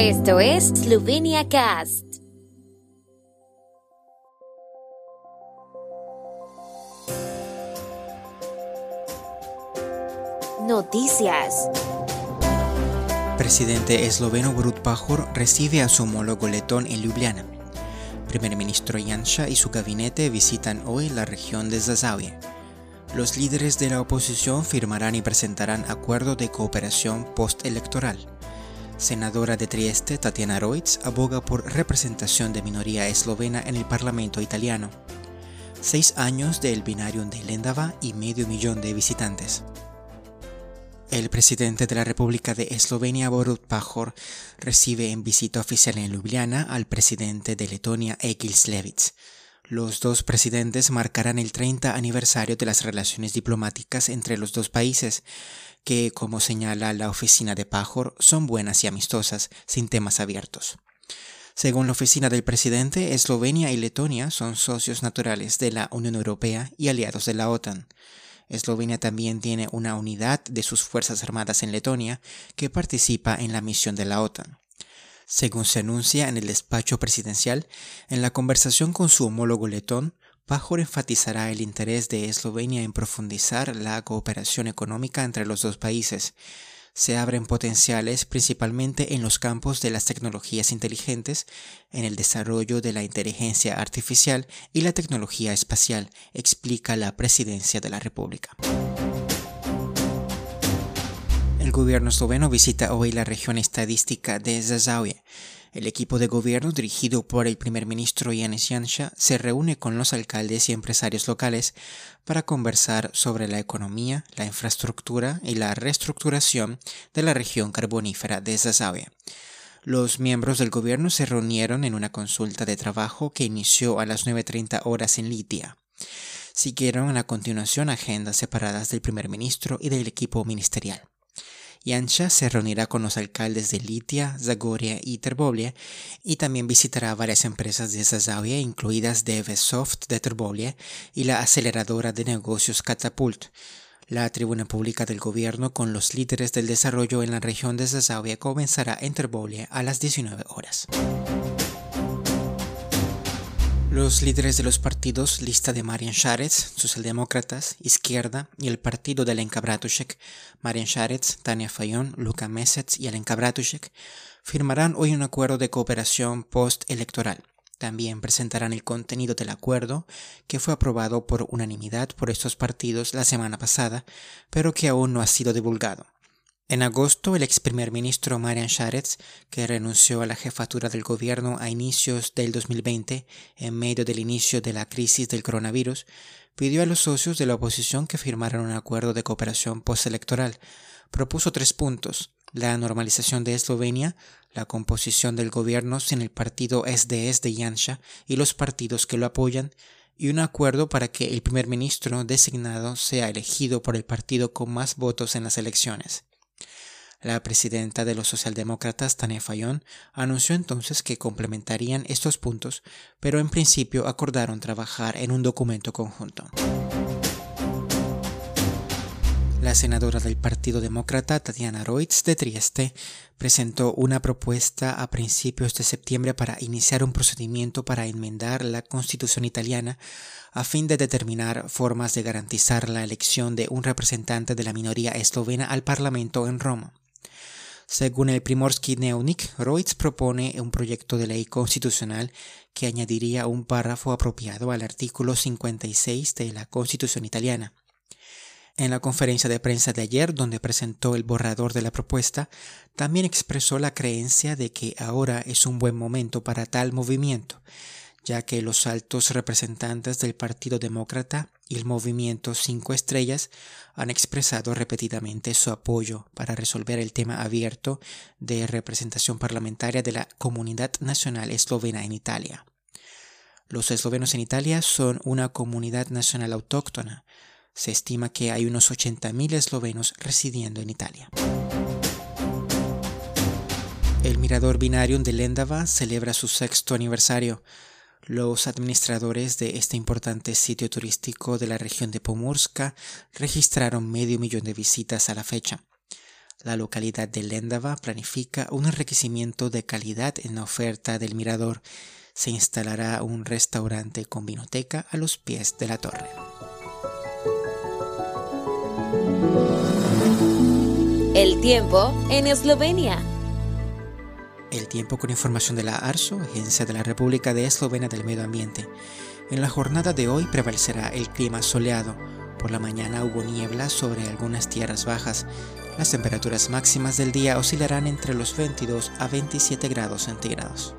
Esto es Slovenia Cast. Noticias. Presidente esloveno Borut Pajor recibe a su homólogo letón en Ljubljana. Primer ministro Janša y su gabinete visitan hoy la región de Zasavie. Los líderes de la oposición firmarán y presentarán acuerdo de cooperación postelectoral. Senadora de Trieste, Tatiana Roitz, aboga por representación de minoría eslovena en el Parlamento italiano. Seis años del binario de Lendava y medio millón de visitantes. El presidente de la República de Eslovenia, Borut Pajor, recibe en visita oficial en Ljubljana al presidente de Letonia, Egils Levits. Los dos presidentes marcarán el 30 aniversario de las relaciones diplomáticas entre los dos países, que, como señala la oficina de Pajor, son buenas y amistosas, sin temas abiertos. Según la oficina del presidente, Eslovenia y Letonia son socios naturales de la Unión Europea y aliados de la OTAN. Eslovenia también tiene una unidad de sus Fuerzas Armadas en Letonia que participa en la misión de la OTAN. Según se anuncia en el despacho presidencial, en la conversación con su homólogo letón, Pajor enfatizará el interés de Eslovenia en profundizar la cooperación económica entre los dos países, se abren potenciales principalmente en los campos de las tecnologías inteligentes, en el desarrollo de la inteligencia artificial y la tecnología espacial, explica la Presidencia de la República. El gobierno esloveno visita hoy la región estadística de Zasavie. El equipo de gobierno dirigido por el primer ministro Yanis Janša se reúne con los alcaldes y empresarios locales para conversar sobre la economía, la infraestructura y la reestructuración de la región carbonífera de Zasavie. Los miembros del gobierno se reunieron en una consulta de trabajo que inició a las 9.30 horas en Litia. Siguieron a continuación agendas separadas del primer ministro y del equipo ministerial. Yancha se reunirá con los alcaldes de Litia, Zagoria y Terbolia y también visitará varias empresas de Zazavia, incluidas DevSoft de Terbolia y la aceleradora de negocios Catapult. La tribuna pública del gobierno con los líderes del desarrollo en la región de Zazavia comenzará en Terbolia a las 19 horas. Los líderes de los partidos lista de Marian Sharetz, socialdemócratas, izquierda y el partido de Alenka Bratušek, Marian Sharetz, Tania Fayón, Luka Mesec y Alenka Bratušek, firmarán hoy un acuerdo de cooperación postelectoral. También presentarán el contenido del acuerdo, que fue aprobado por unanimidad por estos partidos la semana pasada, pero que aún no ha sido divulgado. En agosto, el ex primer ministro Marian Sharetz, que renunció a la jefatura del gobierno a inicios del 2020, en medio del inicio de la crisis del coronavirus, pidió a los socios de la oposición que firmaran un acuerdo de cooperación postelectoral. Propuso tres puntos: la normalización de Eslovenia, la composición del gobierno sin el partido SDS de Janša y los partidos que lo apoyan, y un acuerdo para que el primer ministro designado sea elegido por el partido con más votos en las elecciones. La presidenta de los socialdemócratas, Tania Fayón, anunció entonces que complementarían estos puntos, pero en principio acordaron trabajar en un documento conjunto. La senadora del Partido Demócrata, Tatiana Roitz, de Trieste, presentó una propuesta a principios de septiembre para iniciar un procedimiento para enmendar la Constitución italiana a fin de determinar formas de garantizar la elección de un representante de la minoría eslovena al Parlamento en Roma. Según el Primorsky Neunik, Reutz propone un proyecto de ley constitucional que añadiría un párrafo apropiado al artículo 56 de la Constitución italiana. En la conferencia de prensa de ayer, donde presentó el borrador de la propuesta, también expresó la creencia de que ahora es un buen momento para tal movimiento, ya que los altos representantes del Partido Demócrata y el movimiento Cinco Estrellas han expresado repetidamente su apoyo para resolver el tema abierto de representación parlamentaria de la comunidad nacional eslovena en Italia. Los eslovenos en Italia son una comunidad nacional autóctona. Se estima que hay unos 80.000 eslovenos residiendo en Italia. El mirador binario de Lendava celebra su sexto aniversario. Los administradores de este importante sitio turístico de la región de Pomorska registraron medio millón de visitas a la fecha. La localidad de Lendava planifica un enriquecimiento de calidad en la oferta del mirador. Se instalará un restaurante con vinoteca a los pies de la torre. El tiempo en Eslovenia. El tiempo con información de la ARSO, Agencia de la República de Eslovenia del Medio Ambiente. En la jornada de hoy prevalecerá el clima soleado. Por la mañana hubo niebla sobre algunas tierras bajas. Las temperaturas máximas del día oscilarán entre los 22 a 27 grados centígrados.